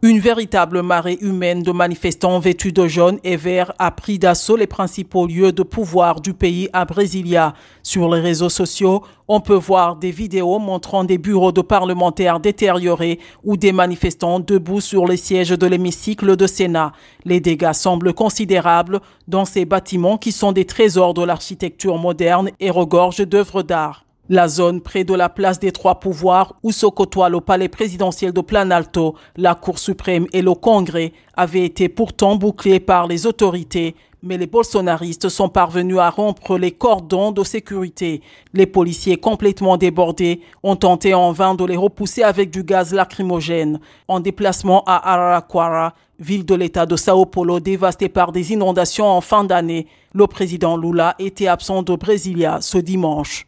Une véritable marée humaine de manifestants vêtus de jaune et vert a pris d'assaut les principaux lieux de pouvoir du pays à Brasilia. Sur les réseaux sociaux, on peut voir des vidéos montrant des bureaux de parlementaires détériorés ou des manifestants debout sur les sièges de l'hémicycle de Sénat. Les dégâts semblent considérables dans ces bâtiments qui sont des trésors de l'architecture moderne et regorgent d'œuvres d'art. La zone près de la place des trois pouvoirs où se côtoient le palais présidentiel de Planalto, la Cour suprême et le Congrès avait été pourtant bouclée par les autorités, mais les bolsonaristes sont parvenus à rompre les cordons de sécurité. Les policiers complètement débordés ont tenté en vain de les repousser avec du gaz lacrymogène. En déplacement à Araraquara, ville de l'État de Sao Paulo dévastée par des inondations en fin d'année, le président Lula était absent de Brasilia ce dimanche.